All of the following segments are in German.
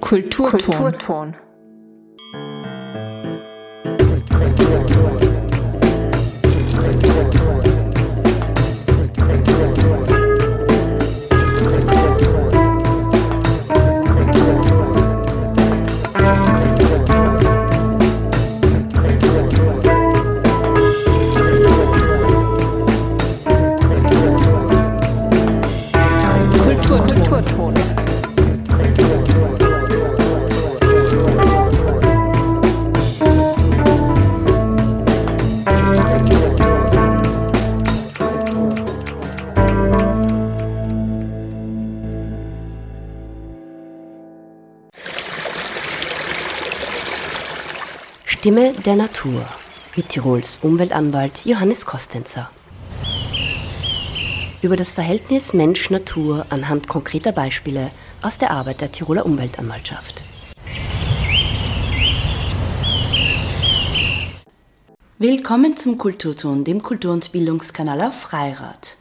Kulturton. Kulturton. Stimme der Natur mit Tirols Umweltanwalt Johannes Kostenzer. Über das Verhältnis Mensch-Natur anhand konkreter Beispiele aus der Arbeit der Tiroler Umweltanwaltschaft. Willkommen zum Kulturton, dem Kultur- und Bildungskanal auf Freirad.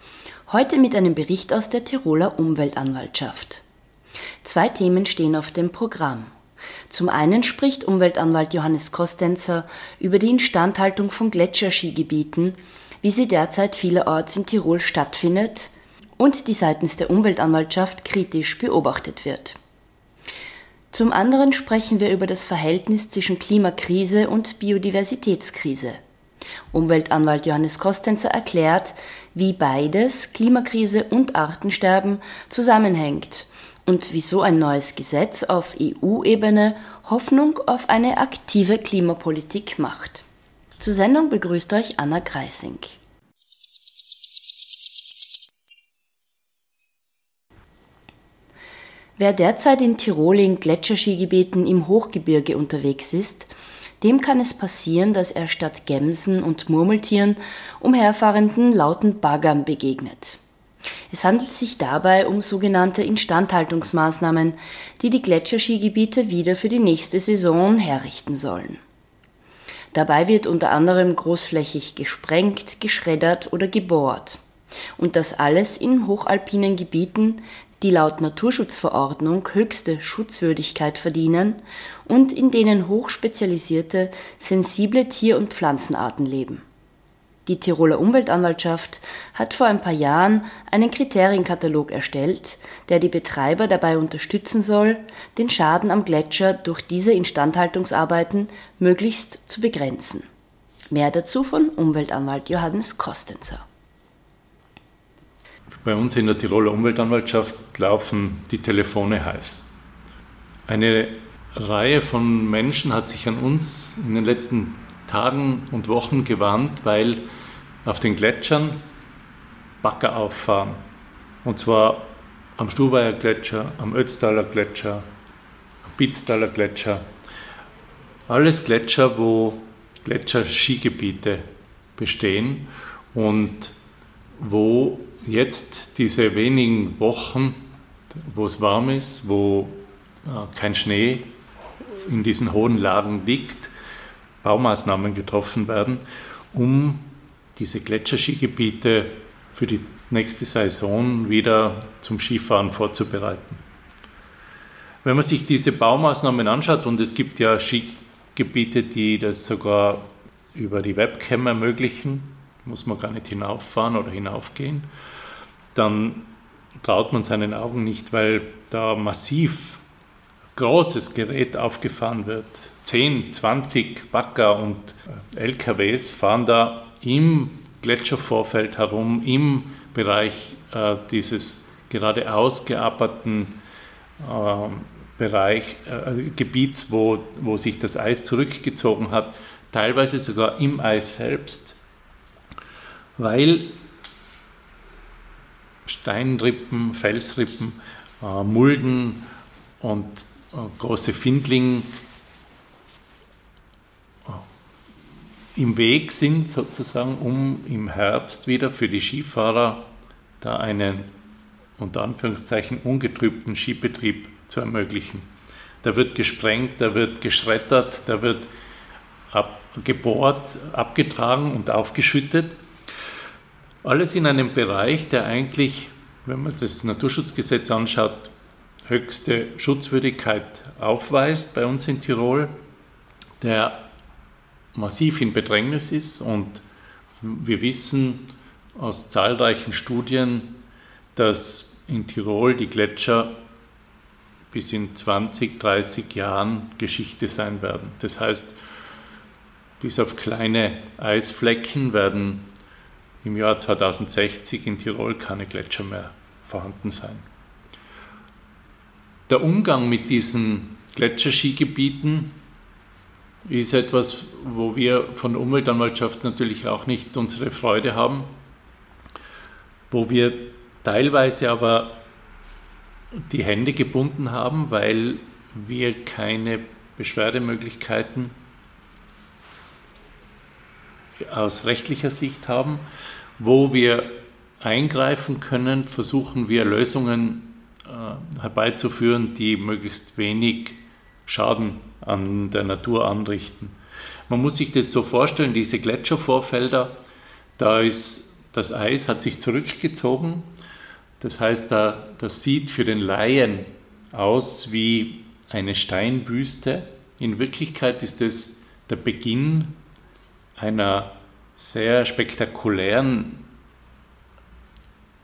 Heute mit einem Bericht aus der Tiroler Umweltanwaltschaft. Zwei Themen stehen auf dem Programm. Zum einen spricht Umweltanwalt Johannes Kostenzer über die Instandhaltung von Gletscherskigebieten, wie sie derzeit vielerorts in Tirol stattfindet und die seitens der Umweltanwaltschaft kritisch beobachtet wird. Zum anderen sprechen wir über das Verhältnis zwischen Klimakrise und Biodiversitätskrise. Umweltanwalt Johannes Kostenzer erklärt, wie beides, Klimakrise und Artensterben, zusammenhängt und wieso ein neues Gesetz auf EU-Ebene Hoffnung auf eine aktive Klimapolitik macht. Zur Sendung begrüßt euch Anna Greising. Wer derzeit in Tirol in Gletscherskigebieten im Hochgebirge unterwegs ist, dem kann es passieren, dass er statt Gämsen und Murmeltieren umherfahrenden lauten Baggern begegnet. Es handelt sich dabei um sogenannte Instandhaltungsmaßnahmen, die die Gletscherskigebiete wieder für die nächste Saison herrichten sollen. Dabei wird unter anderem großflächig gesprengt, geschreddert oder gebohrt. Und das alles in hochalpinen Gebieten, die laut Naturschutzverordnung höchste Schutzwürdigkeit verdienen und in denen hochspezialisierte, sensible Tier- und Pflanzenarten leben. Die Tiroler Umweltanwaltschaft hat vor ein paar Jahren einen Kriterienkatalog erstellt, der die Betreiber dabei unterstützen soll, den Schaden am Gletscher durch diese Instandhaltungsarbeiten möglichst zu begrenzen. Mehr dazu von Umweltanwalt Johannes Kostenzer. Bei uns in der Tiroler Umweltanwaltschaft laufen die Telefone heiß. Eine Reihe von Menschen hat sich an uns in den letzten Tagen und Wochen gewandt, weil auf den Gletschern Bagger auffahren. Und zwar am Stubaier Gletscher, am Ötztaler Gletscher, am Bitztaler Gletscher. Alles Gletscher, wo Gletscherskigebiete bestehen und wo jetzt diese wenigen Wochen, wo es warm ist, wo äh, kein Schnee in diesen hohen Lagen liegt, Baumaßnahmen getroffen werden, um diese Gletscherskigebiete für die nächste Saison wieder zum Skifahren vorzubereiten. Wenn man sich diese Baumaßnahmen anschaut, und es gibt ja Skigebiete, die das sogar über die Webcam ermöglichen, muss man gar nicht hinauffahren oder hinaufgehen, dann traut man seinen Augen nicht, weil da massiv großes Gerät aufgefahren wird. 10, 20 Bagger und LKWs fahren da im Gletschervorfeld herum, im Bereich äh, dieses gerade ausgearbeiteten äh, Bereich, äh, Gebiets, wo, wo sich das Eis zurückgezogen hat, teilweise sogar im Eis selbst, weil Steinrippen, Felsrippen, äh, Mulden und äh, große Findling im Weg sind, sozusagen, um im Herbst wieder für die Skifahrer da einen unter Anführungszeichen ungetrübten Skibetrieb zu ermöglichen. Da wird gesprengt, da wird geschreddert, da wird gebohrt, abgetragen und aufgeschüttet. Alles in einem Bereich, der eigentlich, wenn man das Naturschutzgesetz anschaut, höchste Schutzwürdigkeit aufweist bei uns in Tirol, der massiv in Bedrängnis ist und wir wissen aus zahlreichen Studien, dass in Tirol die Gletscher bis in 20, 30 Jahren Geschichte sein werden. Das heißt, bis auf kleine Eisflecken werden im Jahr 2060 in Tirol keine Gletscher mehr vorhanden sein. Der Umgang mit diesen Gletscherskigebieten ist etwas, wo wir von Umweltanwaltschaft natürlich auch nicht unsere Freude haben, wo wir teilweise aber die Hände gebunden haben, weil wir keine Beschwerdemöglichkeiten aus rechtlicher Sicht haben. Wo wir eingreifen können, versuchen wir Lösungen äh, herbeizuführen, die möglichst wenig Schaden an der Natur anrichten. Man muss sich das so vorstellen, diese Gletschervorfelder, da ist das Eis hat sich zurückgezogen. Das heißt, da, das sieht für den Laien aus wie eine Steinwüste. In Wirklichkeit ist es der Beginn einer sehr spektakulären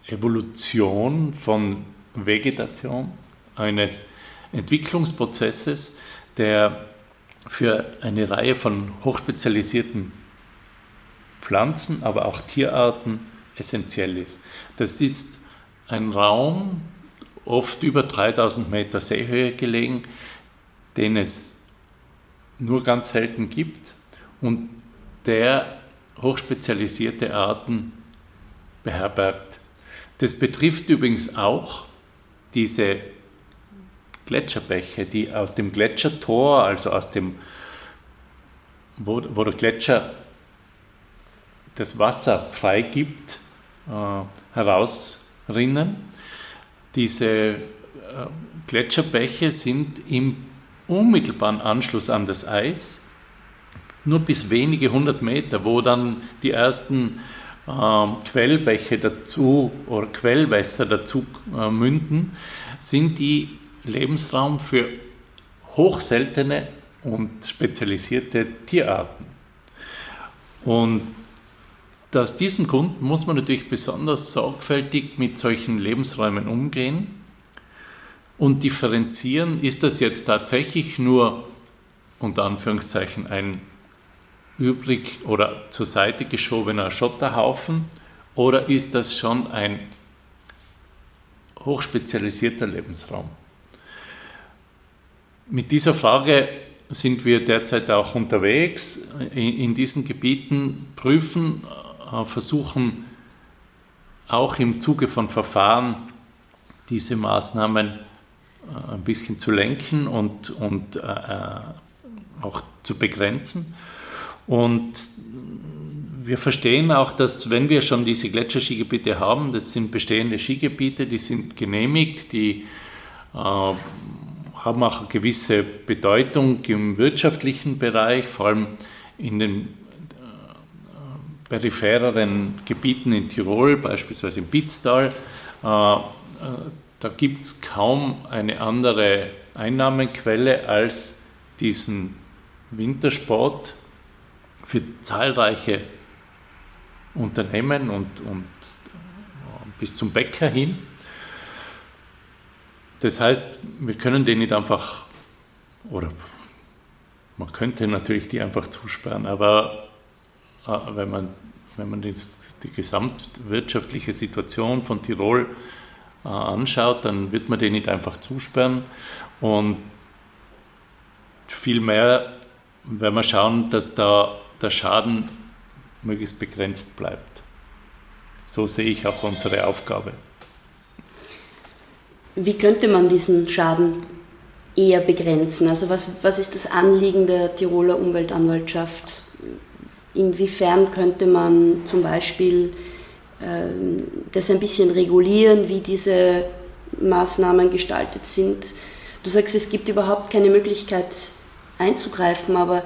Evolution von Vegetation, eines Entwicklungsprozesses, der für eine Reihe von hochspezialisierten Pflanzen, aber auch Tierarten essentiell ist. Das ist ein Raum, oft über 3000 Meter Seehöhe gelegen, den es nur ganz selten gibt und der hochspezialisierte Arten beherbergt. Das betrifft übrigens auch diese Gletscherbäche, die aus dem Gletschertor, also aus dem, wo, wo der Gletscher das Wasser freigibt, äh, herausrinnen. Diese äh, Gletscherbäche sind im unmittelbaren Anschluss an das Eis, nur bis wenige hundert Meter, wo dann die ersten äh, Quellbäche dazu oder Quellwässer dazu äh, münden, sind die Lebensraum für hochseltene und spezialisierte Tierarten. Und aus diesem Grund muss man natürlich besonders sorgfältig mit solchen Lebensräumen umgehen und differenzieren, ist das jetzt tatsächlich nur unter Anführungszeichen ein übrig oder zur Seite geschobener Schotterhaufen oder ist das schon ein hochspezialisierter Lebensraum? Mit dieser Frage sind wir derzeit auch unterwegs in, diesen Gebieten, prüfen, äh, versuchen auch im Zuge von Verfahren diese Maßnahmen äh, ein bisschen zu lenken und, und äh, auch zu begrenzen. Und wir verstehen auch, dass wenn wir schon diese Gletscherskigebiete haben, das sind bestehende Skigebiete, die sind genehmigt, die haben auch eine gewisse Bedeutung im wirtschaftlichen Bereich, vor allem in den äh, periphereren Gebieten in Tirol, beispielsweise im Pitztal. Äh, äh da gibt es kaum eine andere Einnahmenquelle als diesen Wintersport für zahlreiche Unternehmen und, und bis zum Bäcker hin. Das heißt, wir können die nicht einfach, oder man könnte natürlich die einfach zusperren, aber äh, wenn man, wenn man jetzt die gesamtwirtschaftliche Situation von Tirol äh, anschaut, dann wird man die nicht einfach zusperren und vielmehr werden wir schauen, dass da der Schaden möglichst begrenzt bleibt. So sehe ich auch unsere Aufgabe. Wie könnte man diesen Schaden eher begrenzen? Also was, was ist das Anliegen der Tiroler Umweltanwaltschaft? Inwiefern könnte man zum Beispiel äh, das ein bisschen regulieren, wie diese Maßnahmen gestaltet sind? Du sagst, es gibt überhaupt keine Möglichkeit einzugreifen, aber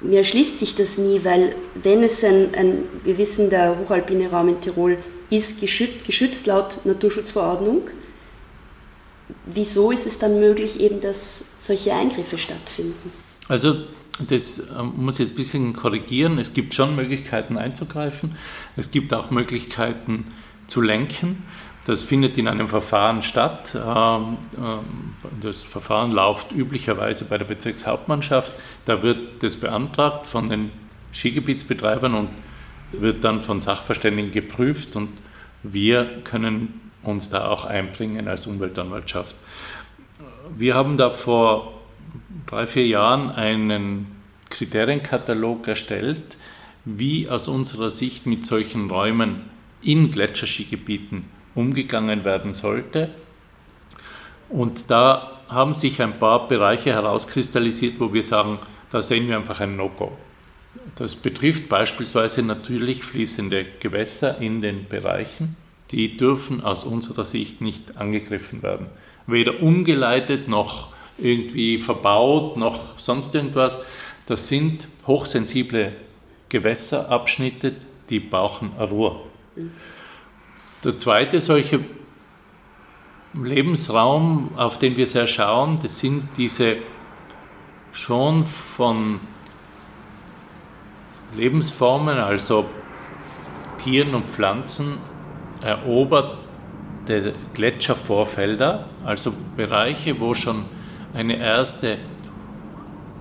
mir erschließt sich das nie, weil wenn es ein, ein wir wissen, der hochalpine Raum in Tirol ist geschützt, geschützt laut Naturschutzverordnung, wieso ist es dann möglich, eben, dass solche Eingriffe stattfinden? Also das ähm, muss ich jetzt ein bisschen korrigieren. Es gibt schon Möglichkeiten einzugreifen. Es gibt auch Möglichkeiten zu lenken. Das findet in einem Verfahren statt. Ähm, ähm, das Verfahren läuft üblicherweise bei der Bezirkshauptmannschaft. Da wird das beantragt von den Skigebietsbetreibern und wird dann von Sachverständigen geprüft und wir können uns da auch einbringen als Umweltanwaltschaft. Wir haben da vor drei, vier Jahren einen Kriterienkatalog erstellt, wie aus unserer Sicht mit solchen Räumen in Gletscherskigebieten umgegangen werden sollte. Und da haben sich ein paar Bereiche herauskristallisiert, wo wir sagen, da sehen wir einfach ein No-Go. Das betrifft beispielsweise natürlich fließende Gewässer in den Bereichen. Die dürfen aus unserer Sicht nicht angegriffen werden. Weder umgeleitet noch irgendwie verbaut, noch sonst irgendwas. Das sind hochsensible Gewässerabschnitte, die brauchen Ruhe. Der zweite solche Lebensraum, auf den wir sehr schauen, das sind diese schon von Lebensformen, also Tieren und Pflanzen, eroberte Gletschervorfelder, also Bereiche, wo schon eine erste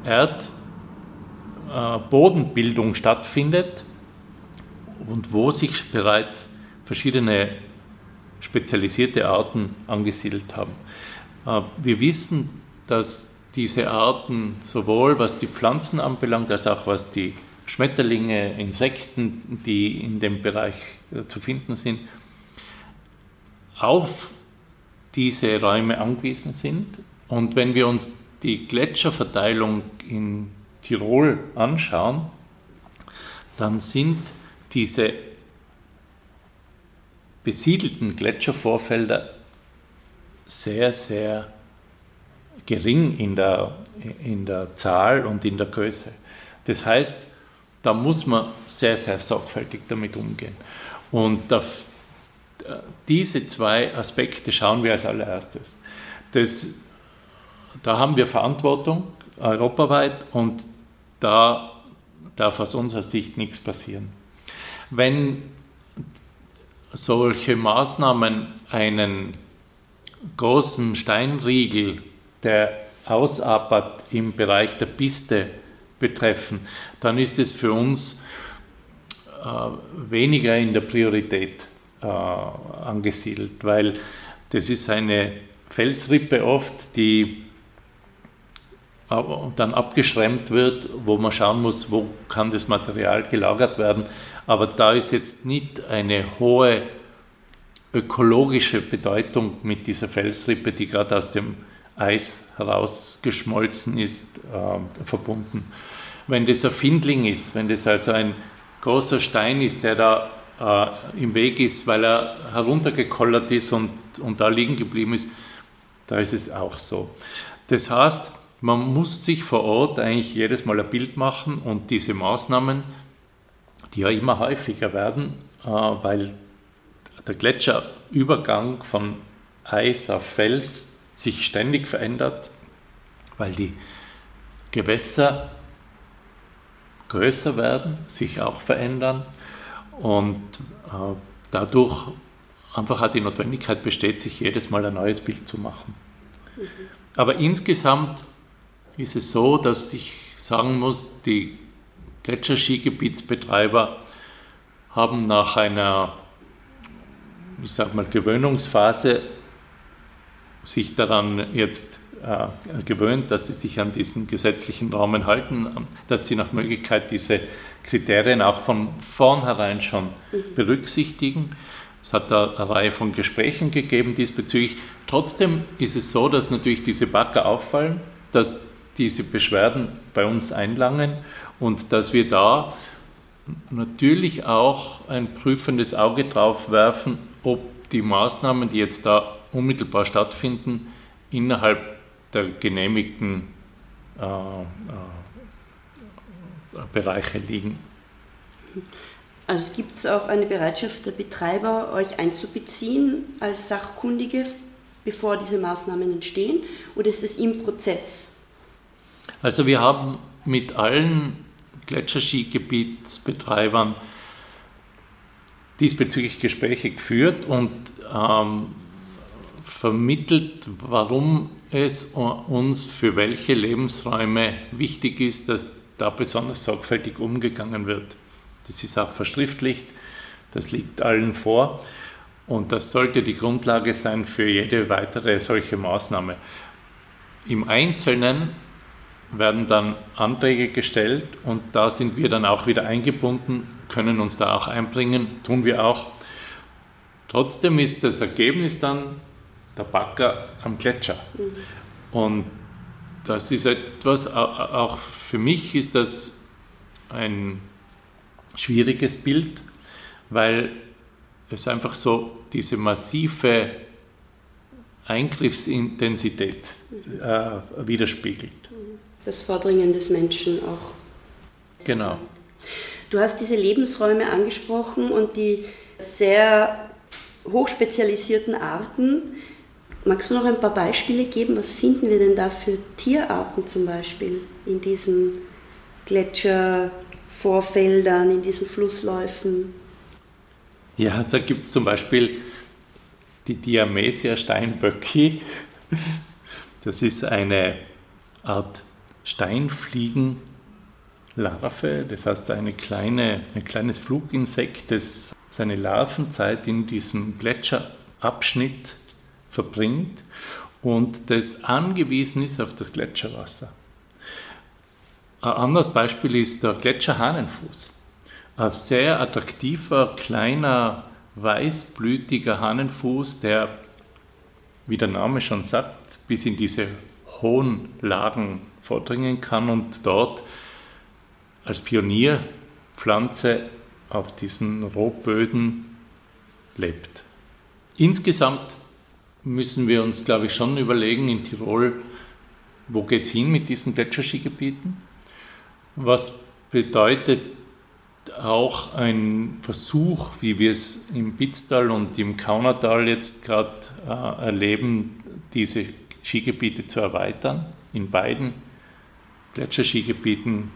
Erdbodenbildung äh, stattfindet und wo sich bereits verschiedene spezialisierte Arten angesiedelt haben. Äh, wir wissen, dass diese Arten sowohl was die Pflanzen anbelangt, als auch was die Schmetterlinge, Insekten, die in dem Bereich äh, zu finden sind, auf diese Räume angewiesen sind. Und wenn wir uns die Gletscherverteilung in Tirol anschauen, dann sind diese besiedelten Gletschervorfelder sehr, sehr gering in der, in der Zahl und in der Größe. Das heißt, da muss man sehr, sehr sorgfältig damit umgehen. Und das, diese zwei Aspekte schauen wir als allererstes. Das, da haben wir Verantwortung europaweit und da darf aus unserer Sicht nichts passieren. Wenn solche Maßnahmen einen großen Steinriegel, der ausapert im Bereich der Piste betreffen, dann ist es für uns äh, weniger in der Priorität äh, angesiedelt, weil das ist eine Felsrippe oft, die dann abgeschremmt wird, wo man schauen muss, wo kann das Material gelagert werden. Aber da ist jetzt nicht eine hohe ökologische Bedeutung mit dieser Felsrippe, die gerade aus dem Eis herausgeschmolzen ist, äh, verbunden. Wenn das ein Findling ist, wenn das also ein großer Stein ist, der da äh, im Weg ist, weil er heruntergekollert ist und, und da liegen geblieben ist, da ist es auch so. Das heißt, man muss sich vor Ort eigentlich jedes Mal ein Bild machen und diese Maßnahmen, die ja immer häufiger werden, äh, weil der Gletscherübergang von Eis auf Fels sich ständig verändert, weil die Gewässer größer werden, sich auch verändern und äh, dadurch einfach auch die Notwendigkeit besteht, sich jedes Mal ein neues Bild zu machen. Aber insgesamt ist es so, dass ich sagen muss, die Gletscherskigebietsbetreiber haben nach einer, ich sag mal, Gewöhnungsphase sich daran jetzt äh, gewöhnt, dass sie sich an diesen gesetzlichen Rahmen halten, dass sie nach Möglichkeit diese Kriterien auch von vornherein schon mhm. berücksichtigen. Es hat da eine Reihe von Gesprächen gegeben diesbezüglich. Trotzdem ist es so, dass natürlich diese Bagger auffallen, dass diese Beschwerden bei uns einlangen und dass wir da natürlich auch ein prüfendes Auge drauf werfen, ob die Maßnahmen, die jetzt da unmittelbar stattfinden, innerhalb der genehmigten äh, äh, Bereiche liegen. Also gibt es auch eine Bereitschaft der Betreiber, euch einzubeziehen als Sachkundige bevor diese Maßnahmen entstehen, oder ist es im Prozess? Also wir haben mit allen Gletscherskigebietsbetreibern diesbezüglich Gespräche geführt und ähm, vermittelt, warum es uns für welche Lebensräume wichtig ist, dass da besonders sorgfältig umgegangen wird. Das ist auch verschriftlicht, das liegt allen vor und das sollte die Grundlage sein für jede weitere solche Maßnahme. Im Einzelnen werden dann Anträge gestellt und da sind wir dann auch wieder eingebunden, können uns da auch einbringen, tun wir auch. Trotzdem ist das Ergebnis dann der Backer am Gletscher. Mhm. Und das ist etwas, auch für mich ist das ein schwieriges Bild, weil es einfach so diese massive Eingriffsintensität äh, widerspiegelt. Das Vordringen des Menschen auch. Genau. Du hast diese Lebensräume angesprochen und die sehr hochspezialisierten Arten. Magst du noch ein paar Beispiele geben? Was finden wir denn da für Tierarten zum Beispiel in diesen Gletschervorfeldern, in diesen Flussläufen? Ja, da gibt es zum Beispiel die Diamesia steinböcki. Das ist eine Art Steinfliegenlarve, das heißt eine kleine, ein kleines Fluginsekt, das seine Larvenzeit in diesem Gletscherabschnitt verbringt und das angewiesen ist auf das Gletscherwasser. Ein anderes Beispiel ist der Gletscherhahnenfuß. Ein sehr attraktiver, kleiner, weißblütiger Hahnenfuß, der, wie der Name schon sagt, bis in diese hohen Lagen vordringen kann und dort als Pionierpflanze auf diesen Rohböden lebt. Insgesamt müssen wir uns, glaube ich, schon überlegen in Tirol, wo geht es hin mit diesen Gletscherskigebieten? Was bedeutet auch ein Versuch, wie wir es im Bitztal und im Kaunertal jetzt gerade äh, erleben, diese Skigebiete zu erweitern. In beiden Gletscherskigebieten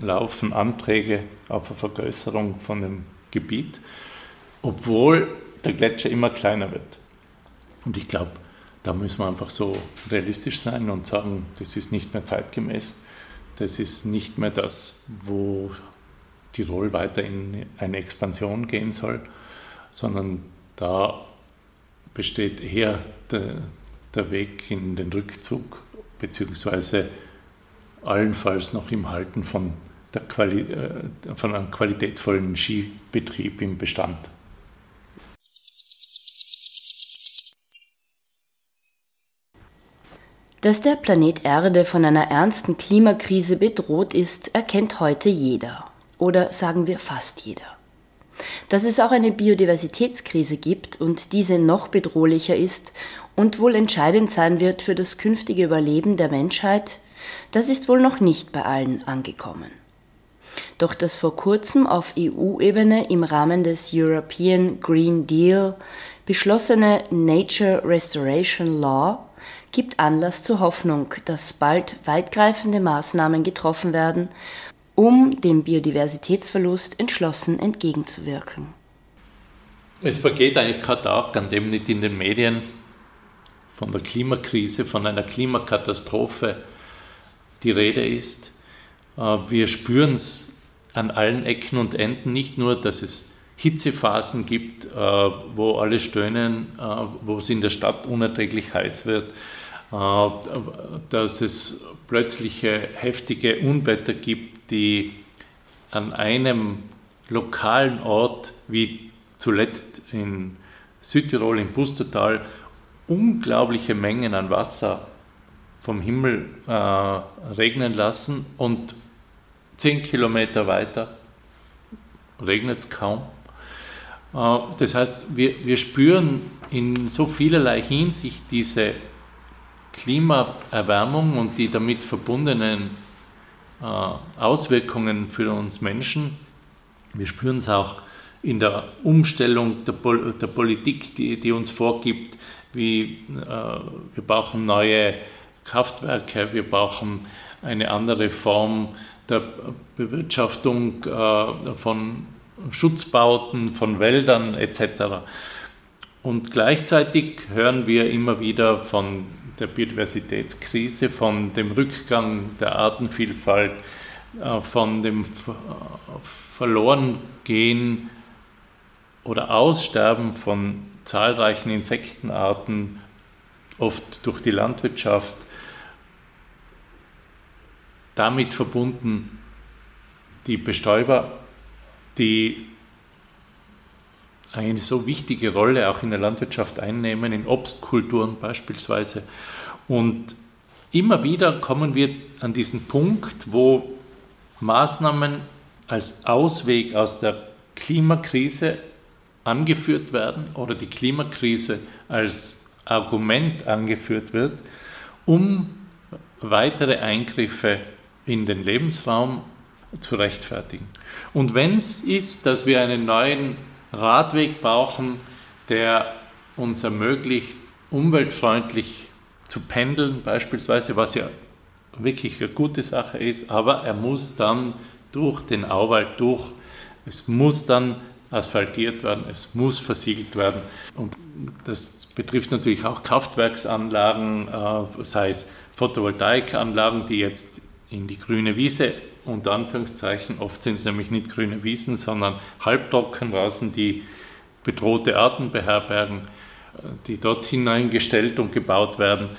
laufen Anträge auf eine Vergrößerung von dem Gebiet, obwohl der Gletscher immer kleiner wird. Und ich glaube, da müssen wir einfach so realistisch sein und sagen, das ist nicht mehr zeitgemäß. Das ist nicht mehr das, wo Tirol weiter in eine Expansion gehen soll, sondern da besteht eher der, der Weg in den Rückzug, beziehungsweise allenfalls noch im Halten von, der Quali äh, von einem qualitätvollen Skibetrieb im Bestand. Dass der Planet Erde von einer ernsten Klimakrise bedroht ist, erkennt heute jeder. Oder sagen wir fast jeder. Dass es auch eine Biodiversitätskrise gibt und diese noch bedrohlicher ist und wohl entscheidend sein wird für das künftige Überleben der Menschheit, das ist wohl noch nicht bei allen angekommen. Doch das vor kurzem auf EU-Ebene im Rahmen des European Green Deal beschlossene Nature Restoration Law gibt Anlass zur Hoffnung, dass bald weitgreifende Maßnahmen getroffen werden, um dem Biodiversitätsverlust entschlossen entgegenzuwirken. Es vergeht eigentlich kein Tag, an dem nicht in den Medien von der Klimakrise, von einer Klimakatastrophe die Rede ist. Äh, wir spüren es an allen Ecken und Enden, nicht nur, dass es Hitzephasen gibt, äh, wo alle stöhnen, äh, wo es in der Stadt unerträglich heiß wird, dass es plötzliche heftige Unwetter gibt, die an einem lokalen Ort, wie zuletzt in Südtirol im Pustertal, unglaubliche Mengen an Wasser vom Himmel äh, regnen lassen und zehn Kilometer weiter regnet es kaum. Äh, das heißt, wir, wir spüren in so vielerlei Hinsicht diese Klimaerwärmung und die damit verbundenen äh, Auswirkungen für uns Menschen. Wir spüren es auch in der Umstellung der, Pol der Politik, die, die uns vorgibt, wie äh, wir brauchen neue Kraftwerke, wir brauchen eine andere Form der Bewirtschaftung äh, von Schutzbauten, von Wäldern etc. Und gleichzeitig hören wir immer wieder von der Biodiversitätskrise, von dem Rückgang der Artenvielfalt, äh, von dem Verlorengehen oder Aussterben von zahlreichen Insektenarten, oft durch die Landwirtschaft, damit verbunden die Bestäuber, die eine so wichtige Rolle auch in der Landwirtschaft einnehmen, in Obstkulturen beispielsweise. Und immer wieder kommen wir an diesen Punkt, wo Maßnahmen als Ausweg aus der Klimakrise angeführt werden oder die Klimakrise als Argument angeführt wird, um weitere Eingriffe in den Lebensraum zu rechtfertigen. Und wenn es ist, dass wir einen neuen Radweg brauchen, der uns ermöglicht, umweltfreundlich zu pendeln, beispielsweise, was ja wirklich eine gute Sache ist, aber er muss dann durch den Auwald durch, es muss dann asphaltiert werden, es muss versiegelt werden. Und das betrifft natürlich auch Kraftwerksanlagen, äh, sei es Photovoltaikanlagen, die jetzt in die grüne Wiese, unter Anführungszeichen, oft sind es nämlich nicht grüne Wiesen, sondern Halbtrockenrasen, die bedrohte Arten beherbergen, äh, die dort hineingestellt und gebaut werden.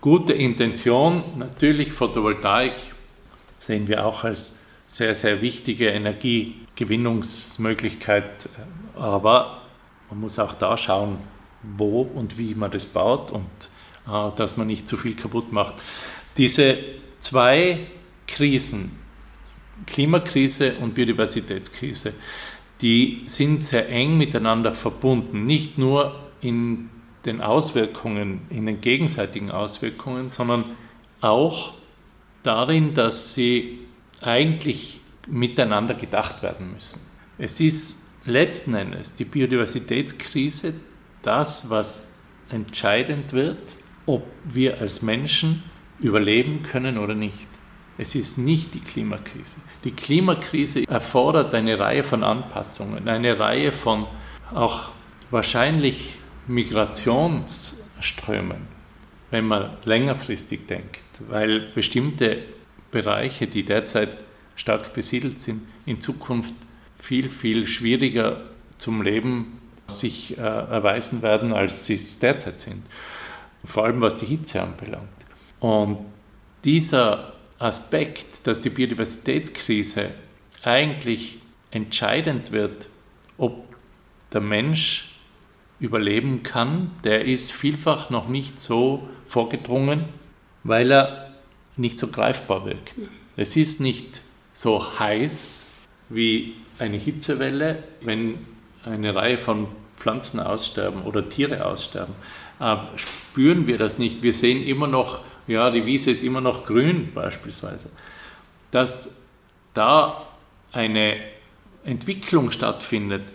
Gute Intention, natürlich Photovoltaik sehen wir auch als sehr, sehr wichtige Energiegewinnungsmöglichkeit, aber man muss auch da schauen, wo und wie man das baut und äh, dass man nicht zu viel kaputt macht. Diese zwei Krisen, Klimakrise und Biodiversitätskrise, die sind sehr eng miteinander verbunden, nicht nur in den Auswirkungen, in den gegenseitigen Auswirkungen, sondern auch darin, dass sie eigentlich miteinander gedacht werden müssen. Es ist letzten Endes die Biodiversitätskrise das, was entscheidend wird, ob wir als Menschen überleben können oder nicht. Es ist nicht die Klimakrise. Die Klimakrise erfordert eine Reihe von Anpassungen, eine Reihe von auch wahrscheinlich Migrationsströmen, wenn man längerfristig denkt, weil bestimmte Bereiche, die derzeit stark besiedelt sind, in Zukunft viel, viel schwieriger zum Leben sich äh, erweisen werden, als sie es derzeit sind. Vor allem was die Hitze anbelangt. Und dieser Aspekt, dass die Biodiversitätskrise eigentlich entscheidend wird, ob der Mensch überleben kann, der ist vielfach noch nicht so vorgedrungen, weil er nicht so greifbar wirkt. Es ist nicht so heiß wie eine Hitzewelle, wenn eine Reihe von Pflanzen aussterben oder Tiere aussterben. Aber spüren wir das nicht. Wir sehen immer noch, ja, die Wiese ist immer noch grün beispielsweise. Dass da eine Entwicklung stattfindet,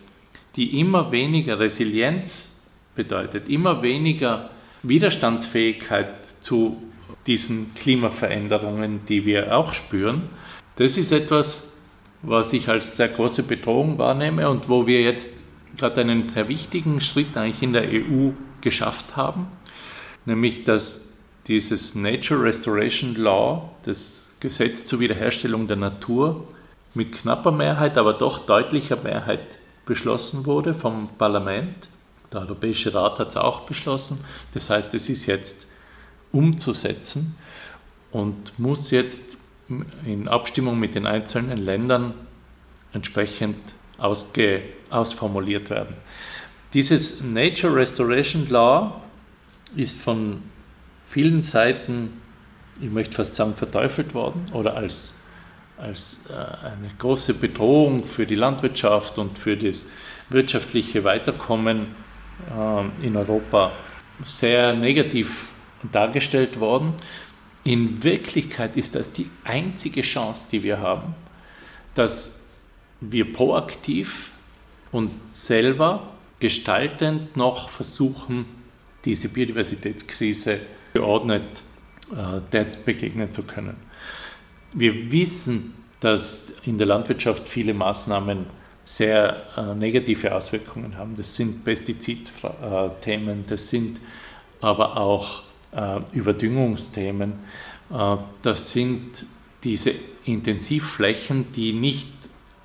die immer weniger Resilienz bedeutet, immer weniger Widerstandsfähigkeit zu diesen Klimaveränderungen, die wir auch spüren. Das ist etwas, was ich als sehr große Bedrohung wahrnehme und wo wir jetzt gerade einen sehr wichtigen Schritt eigentlich in der EU geschafft haben, nämlich dass dieses Nature Restoration Law, das Gesetz zur Wiederherstellung der Natur, mit knapper Mehrheit, aber doch deutlicher Mehrheit beschlossen wurde vom Parlament. Der Europäische Rat hat es auch beschlossen. Das heißt, es ist jetzt umzusetzen und muss jetzt in Abstimmung mit den einzelnen Ländern entsprechend ausge, ausformuliert werden. Dieses Nature Restoration Law ist von vielen Seiten, ich möchte fast sagen, verteufelt worden oder als, als äh, eine große Bedrohung für die Landwirtschaft und für das wirtschaftliche Weiterkommen äh, in Europa sehr negativ dargestellt worden. In Wirklichkeit ist das die einzige Chance, die wir haben, dass wir proaktiv und selber gestaltend noch versuchen, diese Biodiversitätskrise geordnet äh, begegnen zu können. Wir wissen, dass in der Landwirtschaft viele Maßnahmen sehr äh, negative Auswirkungen haben. Das sind Pestizidthemen, das sind aber auch äh, Überdüngungsthemen. Äh, das sind diese Intensivflächen, die nicht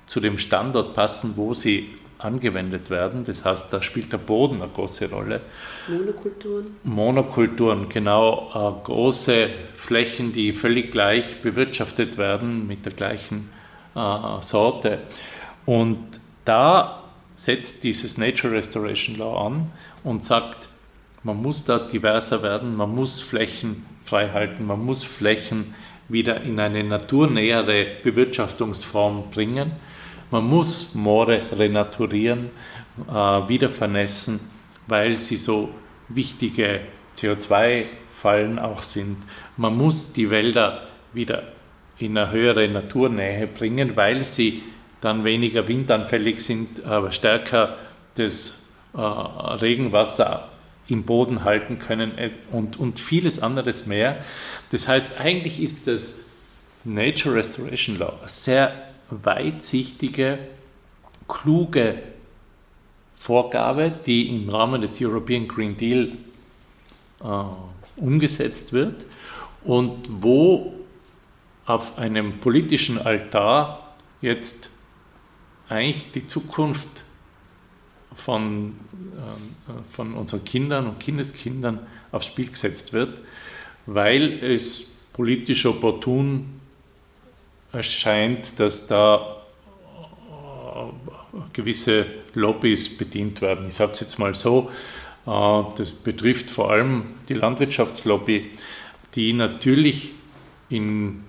zu dem Standort passen, wo sie angewendet werden. Das heißt, da spielt der Boden eine große Rolle. Monokulturen? Monokulturen, genau. Äh, große Flächen, die völlig gleich bewirtschaftet werden mit der gleichen äh, Sorte. Und da setzt dieses Nature Restoration Law an und sagt, man muss da diverser werden, man muss Flächen frei halten, man muss Flächen wieder in eine naturnähere Bewirtschaftungsform bringen. Man muss Moore renaturieren, äh, wieder vernässen, weil sie so wichtige CO2-Fallen auch sind. Man muss die Wälder wieder in eine höhere Naturnähe bringen, weil sie dann weniger windanfällig sind, aber stärker das äh, Regenwasser im Boden halten können äh, und, und vieles anderes mehr. Das heißt, eigentlich ist das Nature Restoration Law eine sehr weitsichtige, kluge Vorgabe, die im Rahmen des European Green Deal äh, umgesetzt wird und wo auf einem politischen Altar jetzt eigentlich die Zukunft von, äh, von unseren Kindern und Kindeskindern aufs Spiel gesetzt wird, weil es politisch opportun erscheint, dass da äh, gewisse Lobbys bedient werden. Ich sage es jetzt mal so, äh, das betrifft vor allem die Landwirtschaftslobby, die natürlich in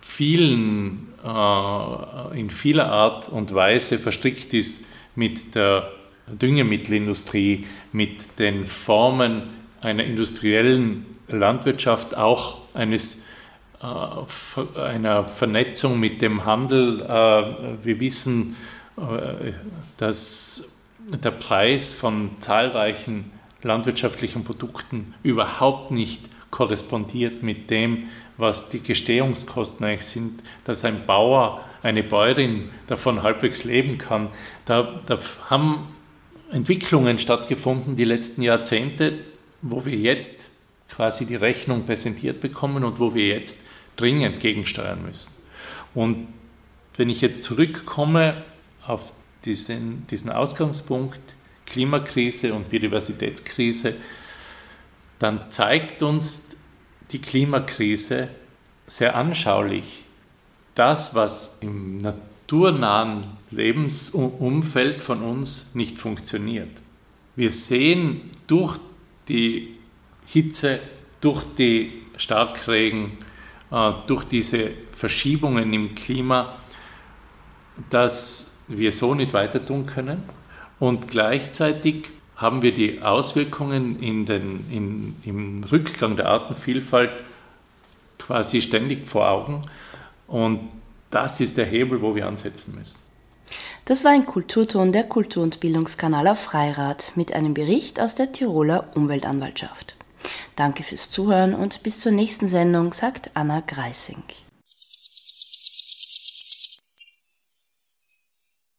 vielen, in vieler Art und Weise verstrickt ist mit der Düngemittelindustrie, mit den Formen einer industriellen Landwirtschaft, auch eines, äh, einer Vernetzung mit dem Handel. Äh, wir wissen, äh, dass der Preis von zahlreichen landwirtschaftlichen Produkten überhaupt nicht korrespondiert mit dem, was die Gestehungskosten eigentlich sind, dass ein Bauer eine Bäuerin davon halbwegs leben kann. Da, da haben Entwicklungen stattgefunden die letzten Jahrzehnte, wo wir jetzt quasi die Rechnung präsentiert bekommen und wo wir jetzt dringend gegensteuern müssen. Und wenn ich jetzt zurückkomme auf diesen, diesen Ausgangspunkt Klimakrise und Biodiversitätskrise, dann zeigt uns die Klimakrise sehr anschaulich, das, was im naturnahen Lebensumfeld von uns nicht funktioniert. Wir sehen durch die Hitze, durch die Starkregen, durch diese Verschiebungen im Klima, dass wir so nicht weiter tun können. Und gleichzeitig haben wir die Auswirkungen in den, in, im Rückgang der Artenvielfalt quasi ständig vor Augen. Und das ist der Hebel, wo wir ansetzen müssen. Das war ein Kulturton der Kultur- und Bildungskanal auf Freirad mit einem Bericht aus der Tiroler Umweltanwaltschaft. Danke fürs Zuhören und bis zur nächsten Sendung, sagt Anna Greising.